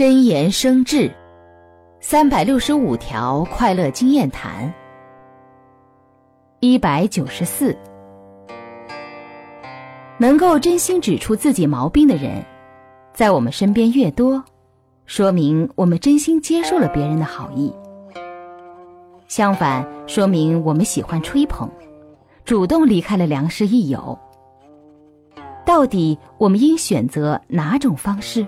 真言生智三百六十五条快乐经验谈一百九十四。能够真心指出自己毛病的人在我们身边越多说明我们真心接受了别人的好意。相反说明我们喜欢吹捧主动离开了良师益友。到底我们应选择哪种方式？